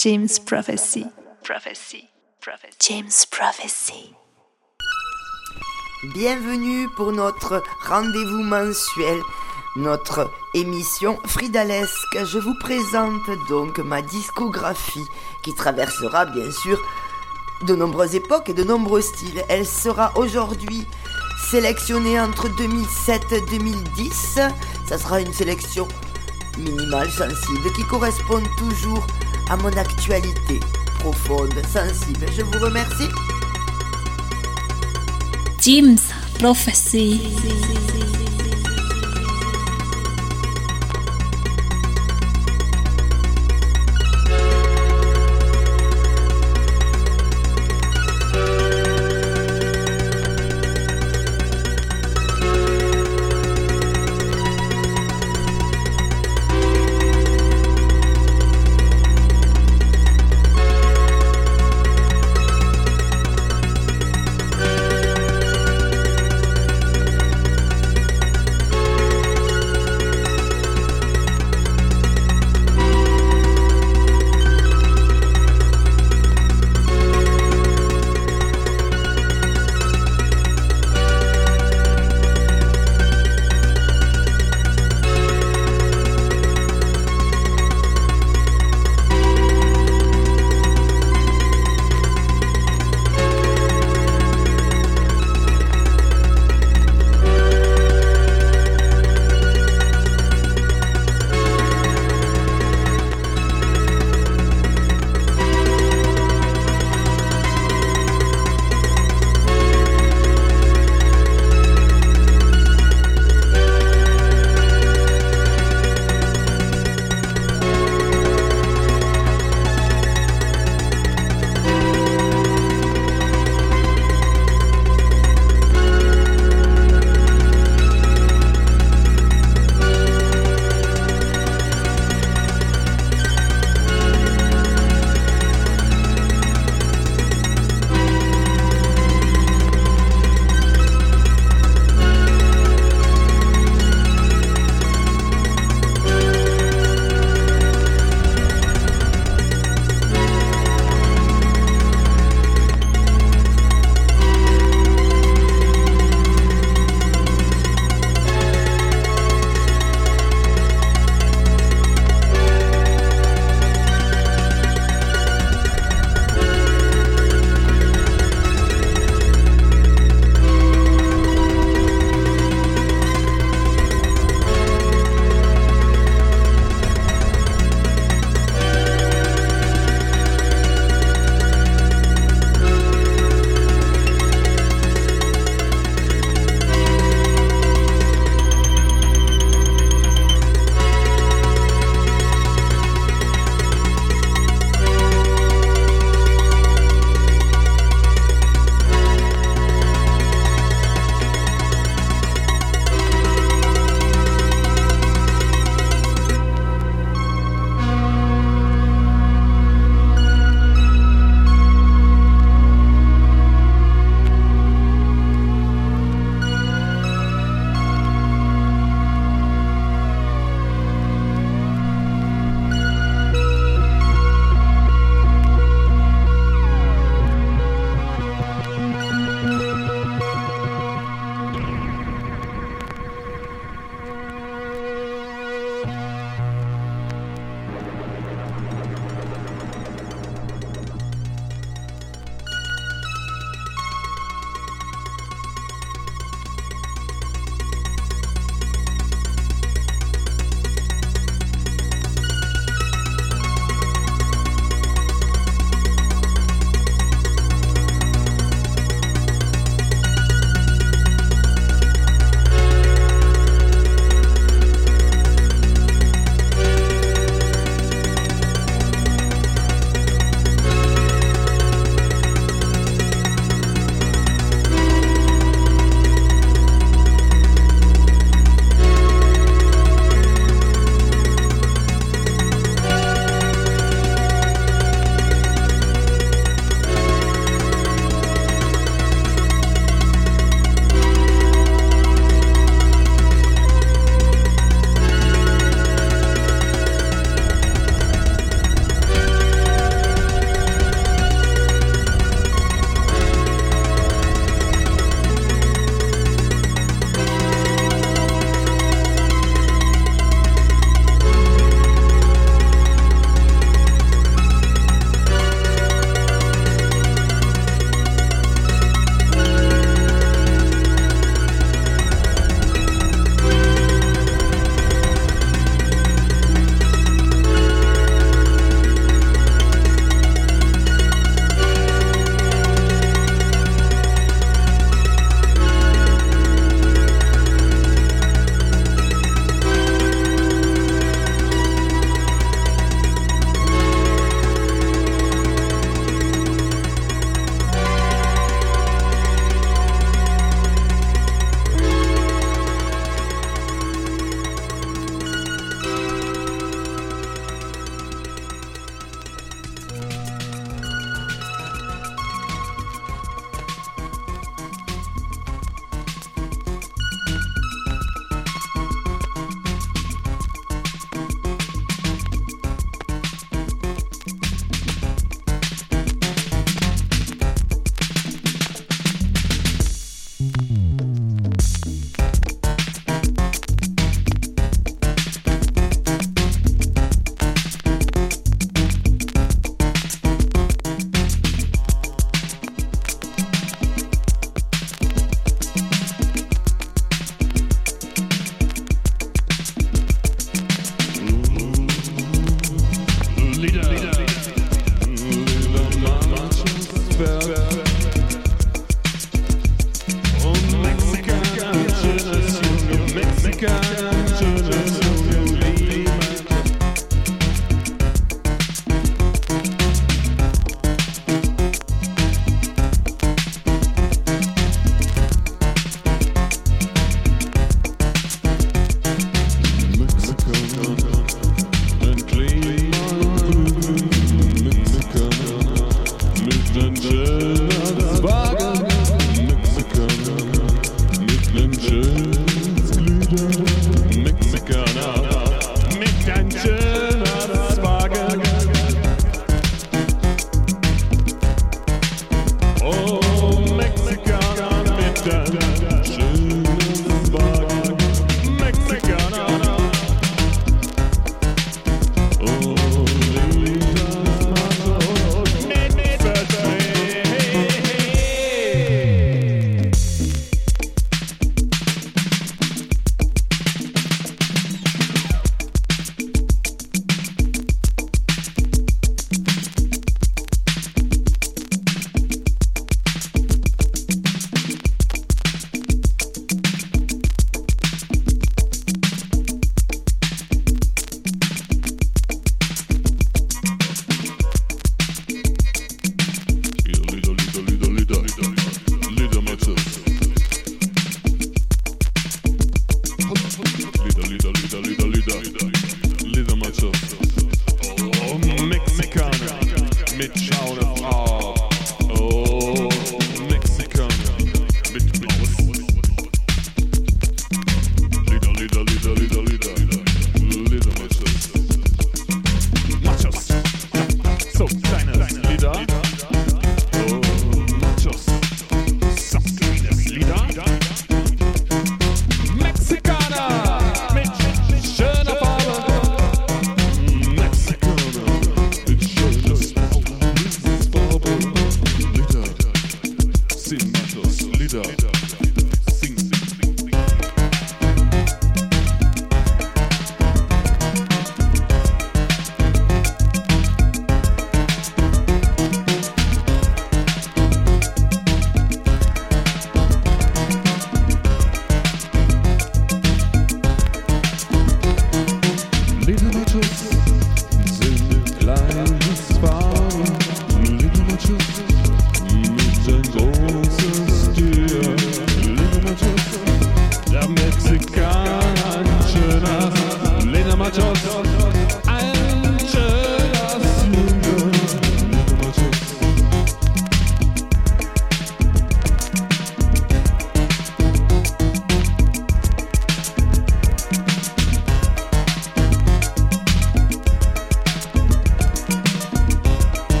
James Prophecy. Prophecy. Prophecy. James Prophecy. Bienvenue pour notre rendez-vous mensuel, notre émission Fridalesque. Je vous présente donc ma discographie qui traversera bien sûr de nombreuses époques et de nombreux styles. Elle sera aujourd'hui sélectionnée entre 2007 et 2010. Ça sera une sélection minimale, sensible, qui correspond toujours mon actualité profonde, sensible. Je vous remercie. James Prophecy.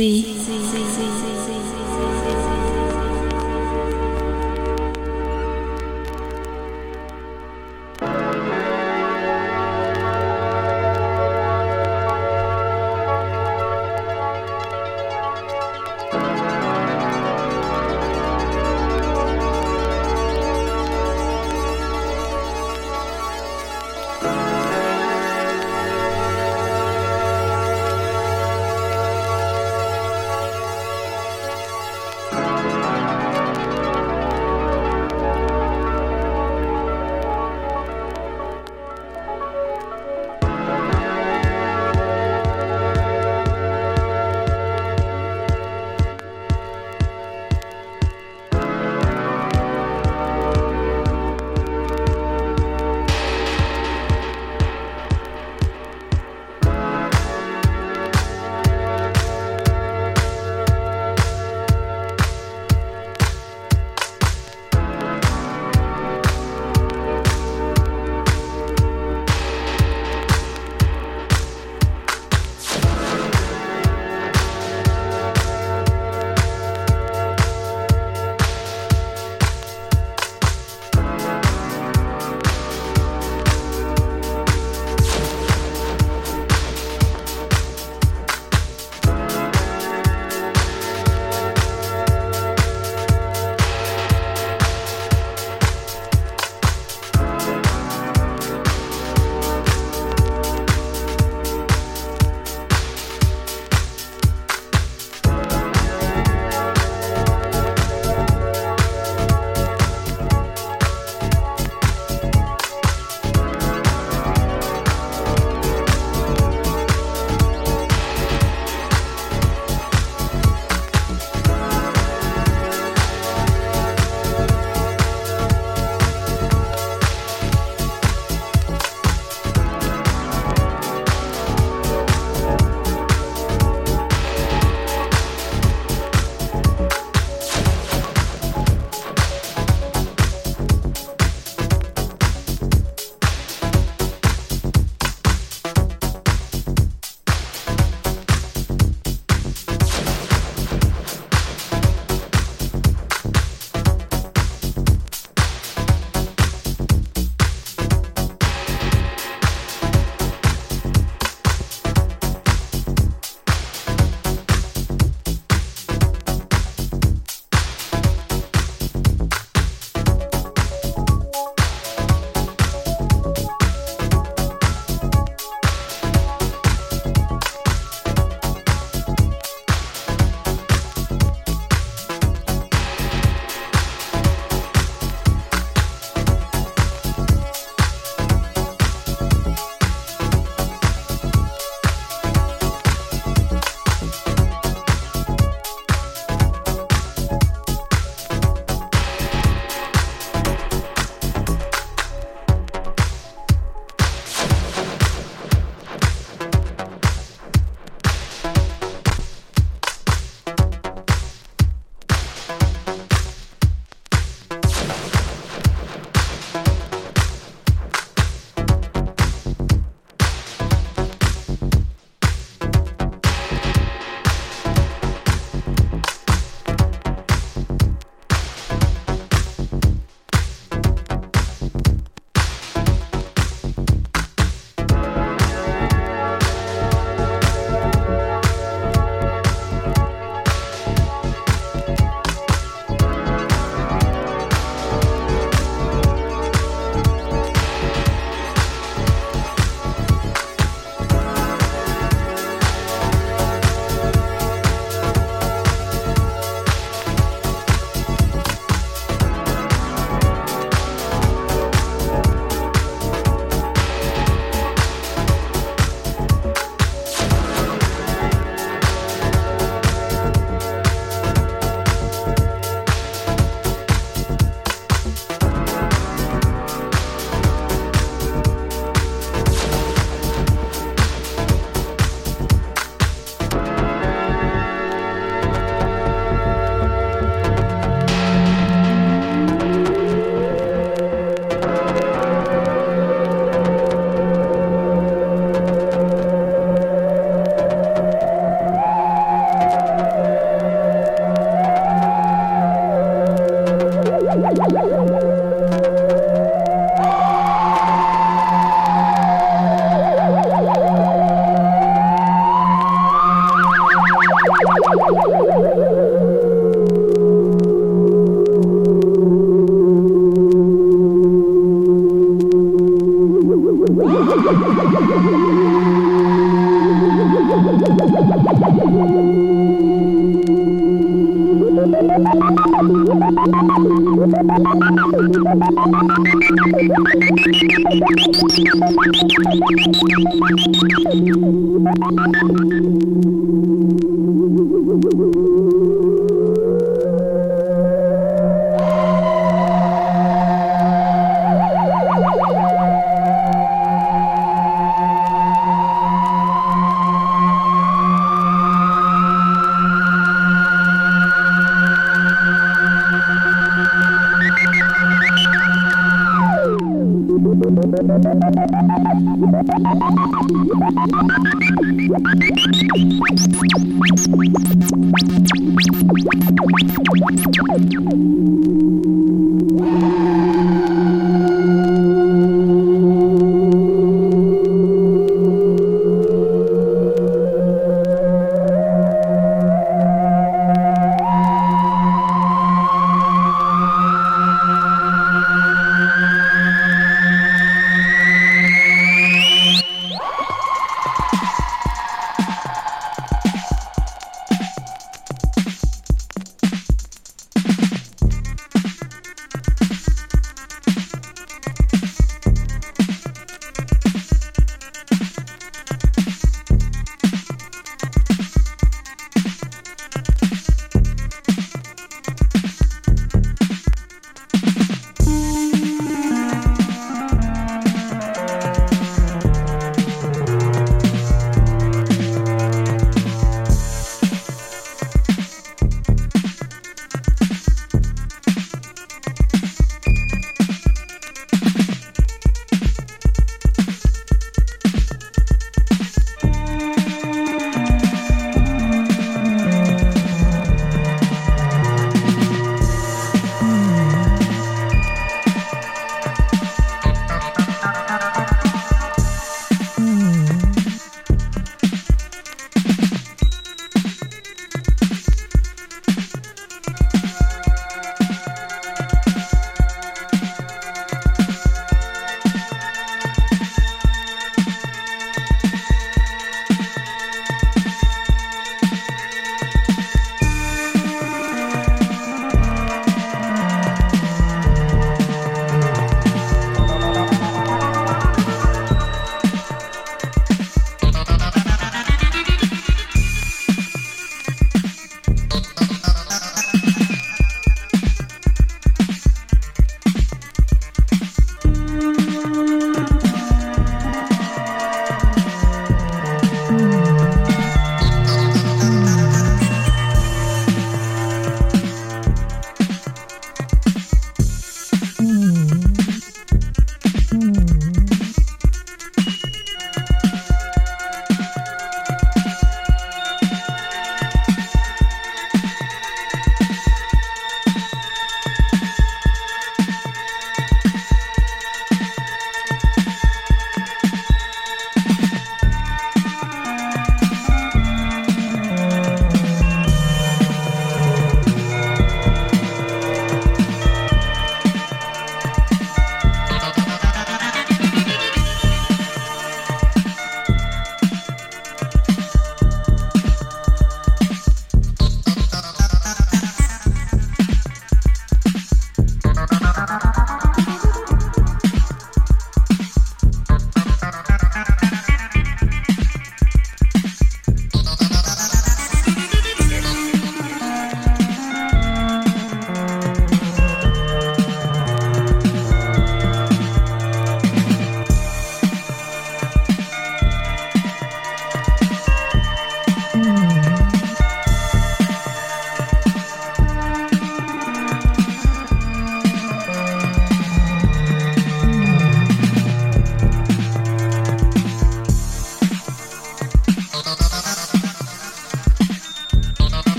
Prophecy.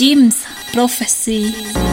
Jim's Prophecy.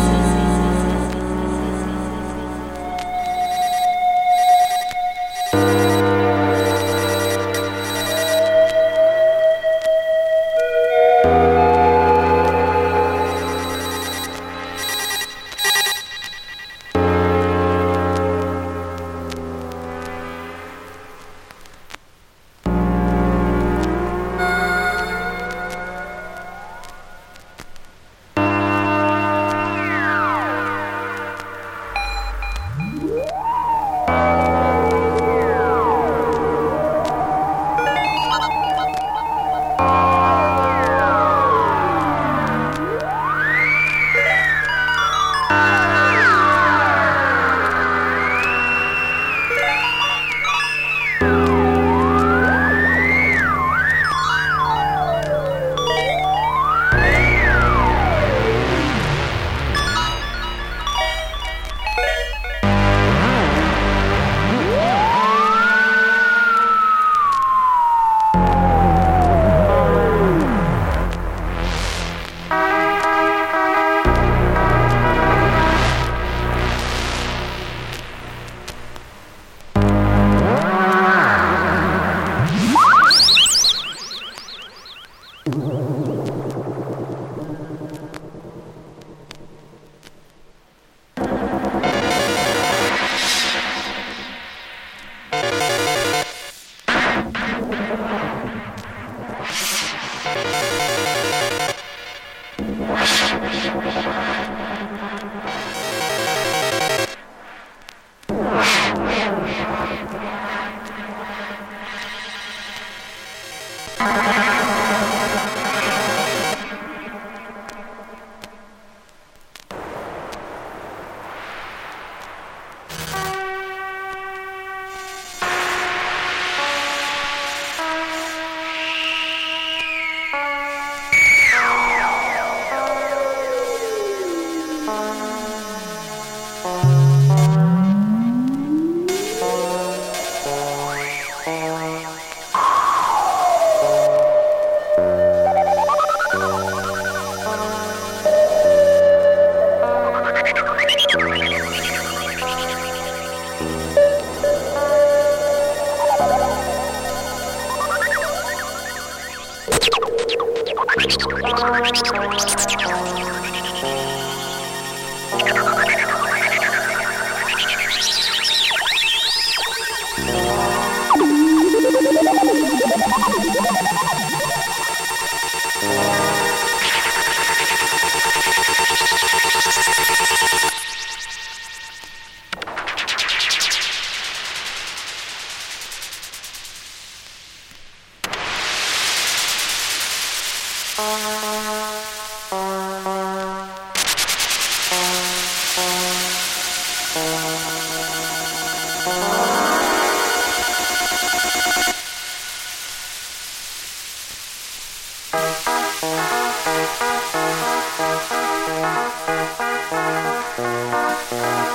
Bye.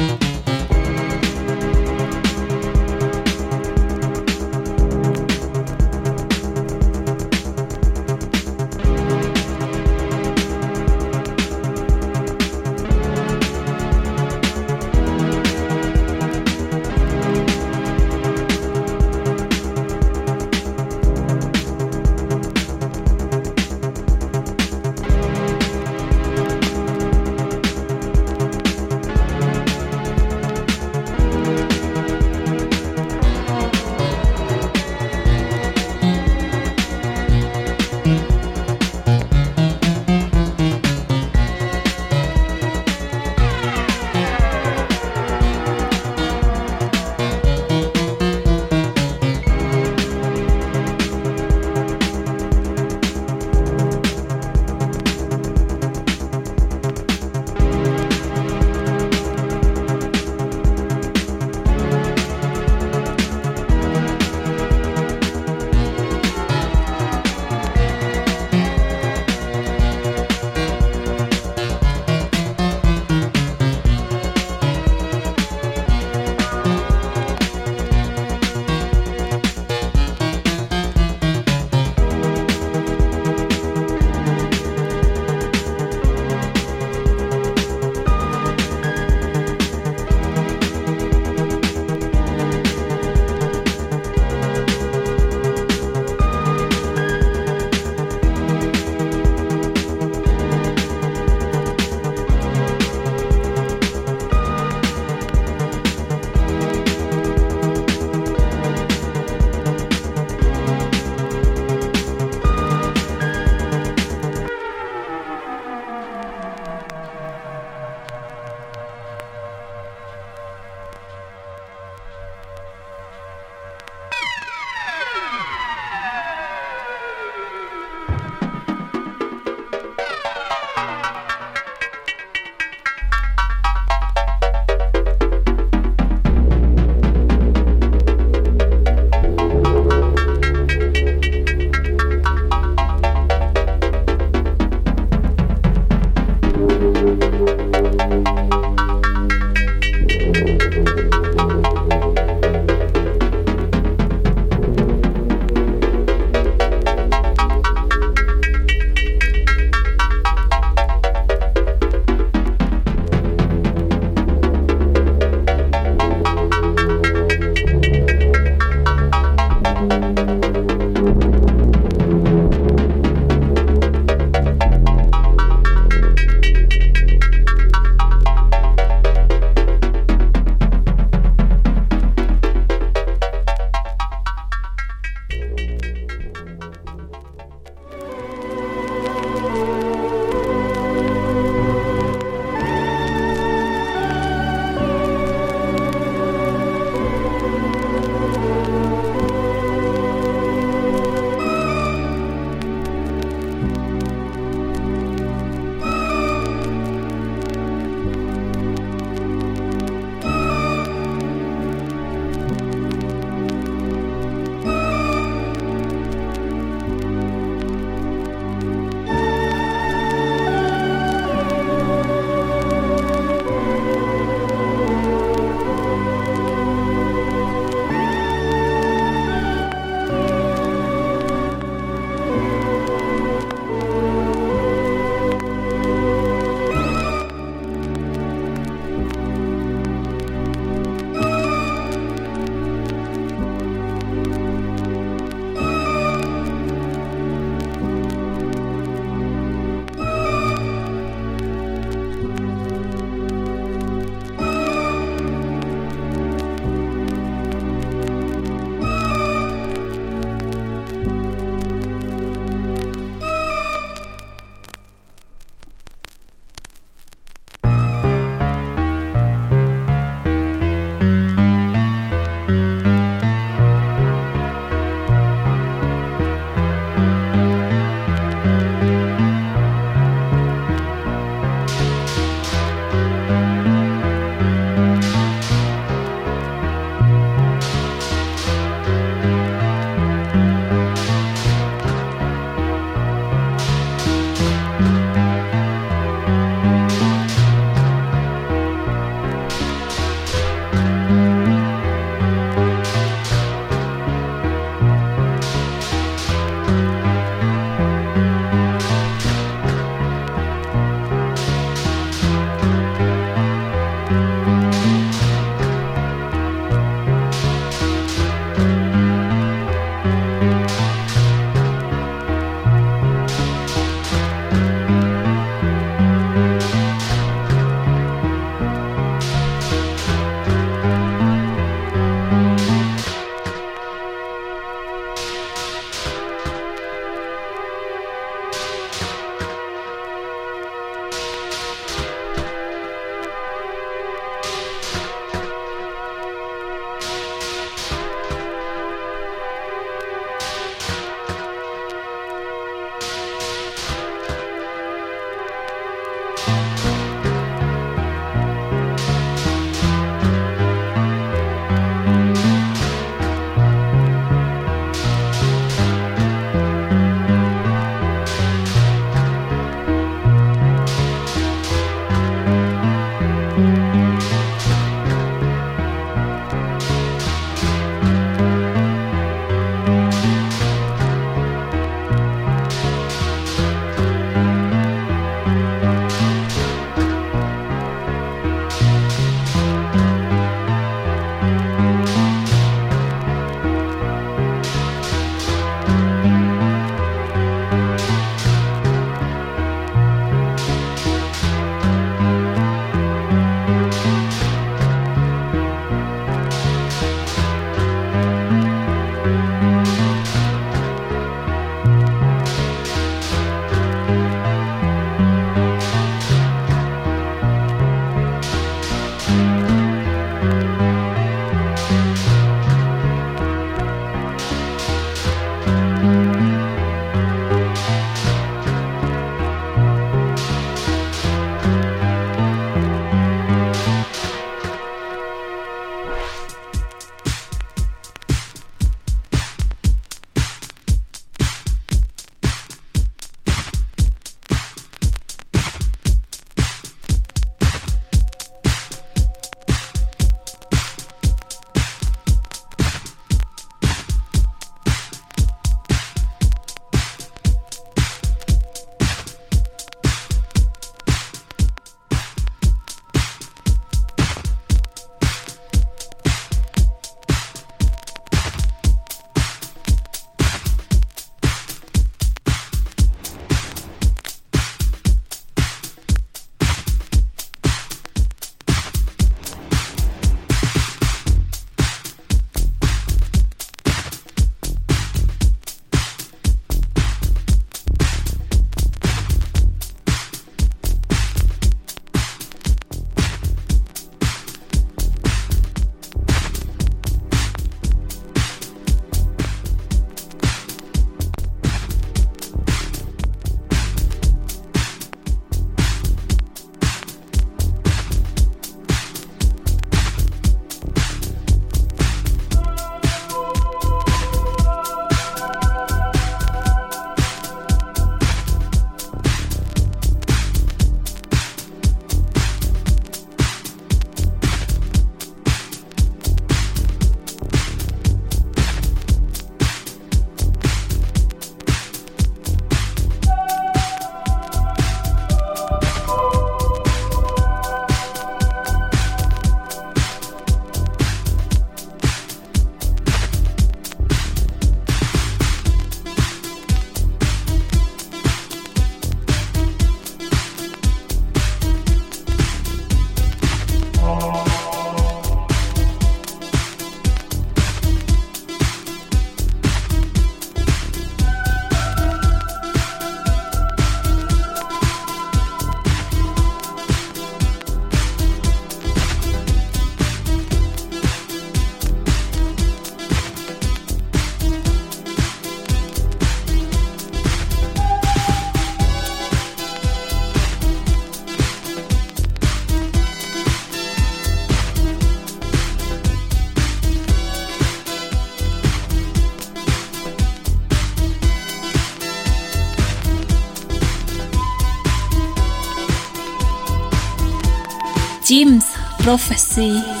Prophecy.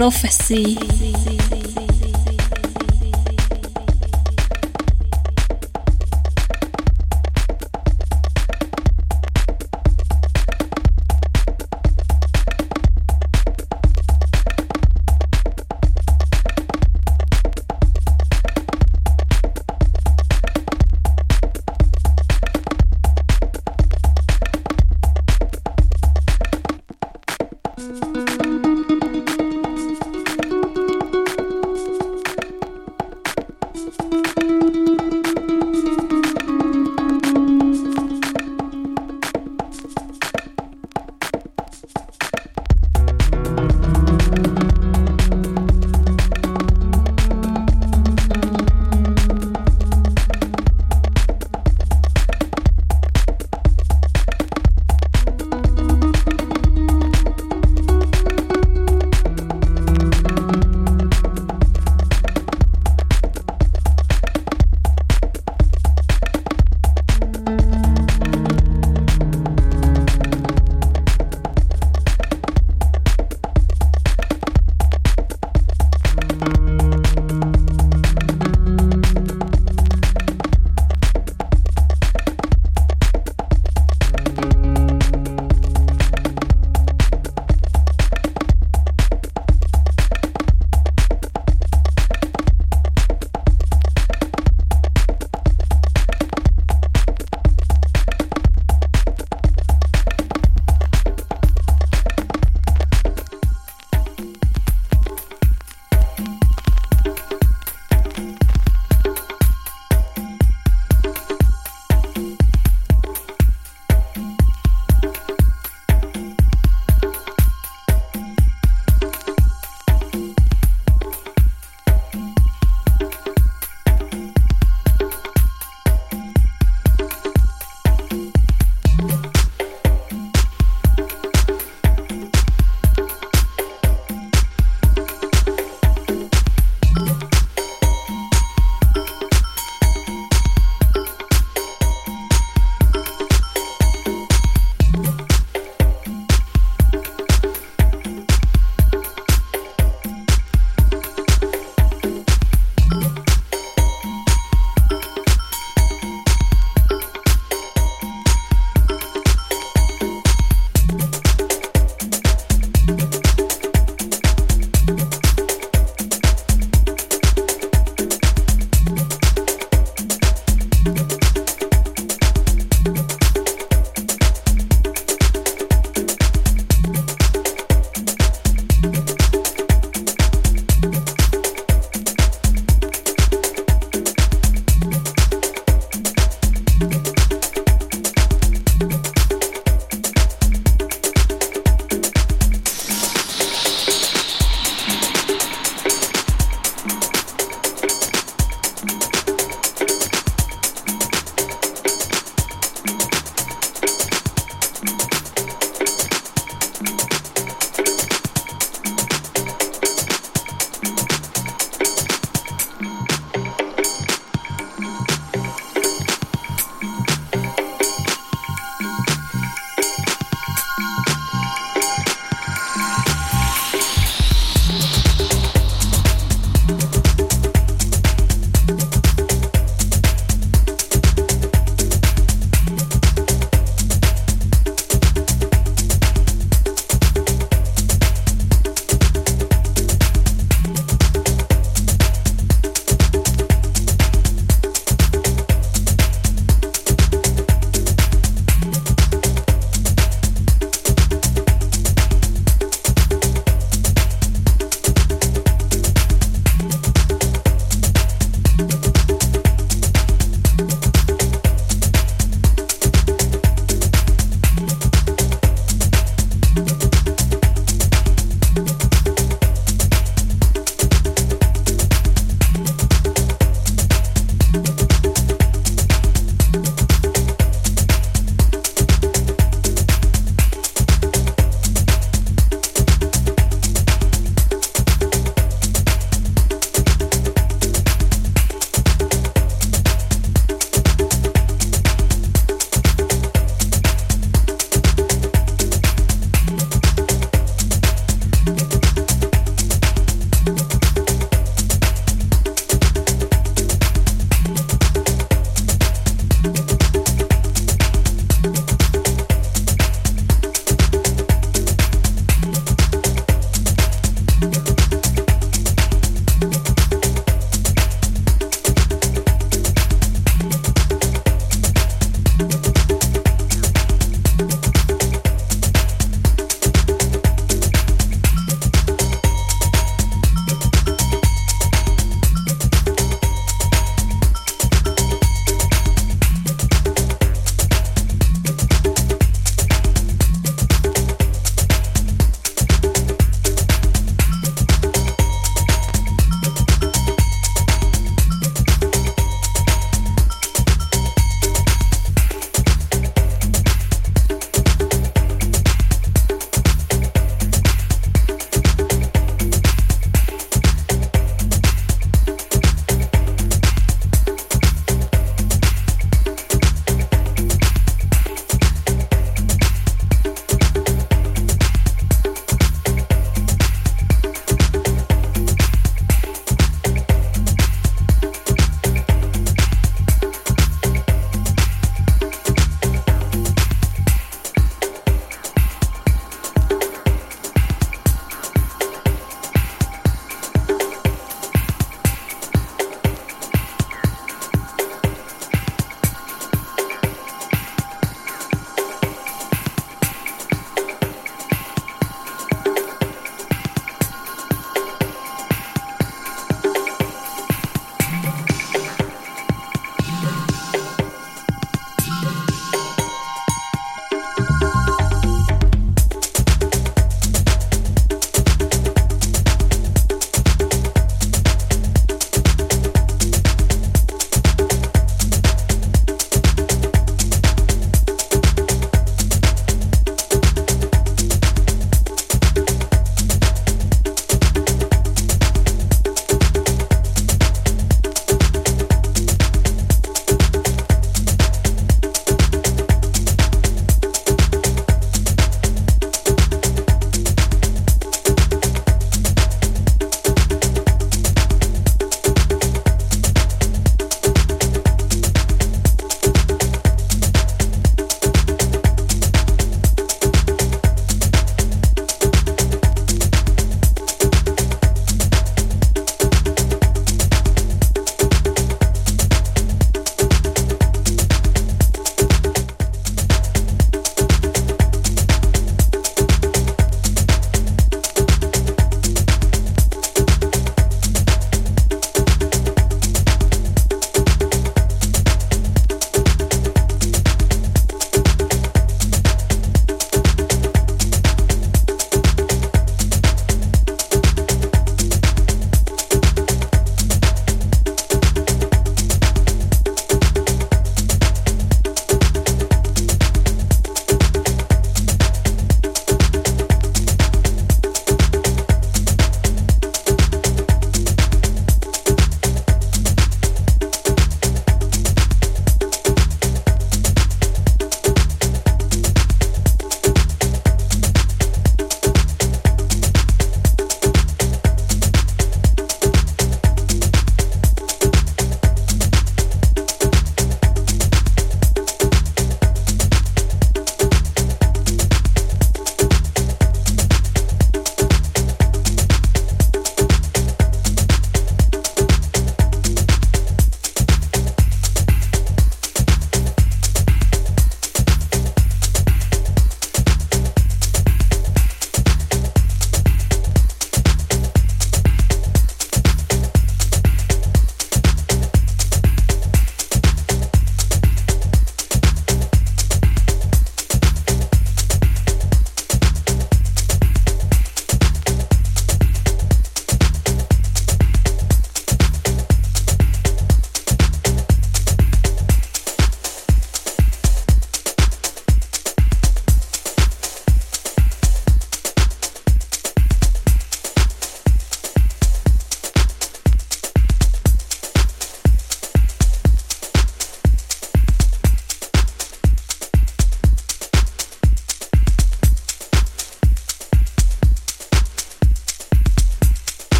Prophecy.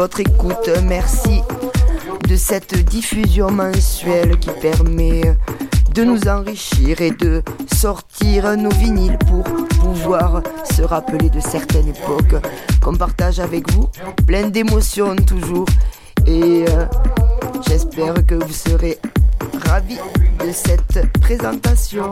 Votre écoute, merci de cette diffusion mensuelle qui permet de nous enrichir et de sortir nos vinyles pour pouvoir se rappeler de certaines époques qu'on partage avec vous. Plein d'émotions toujours. Et euh, j'espère que vous serez ravis de cette présentation.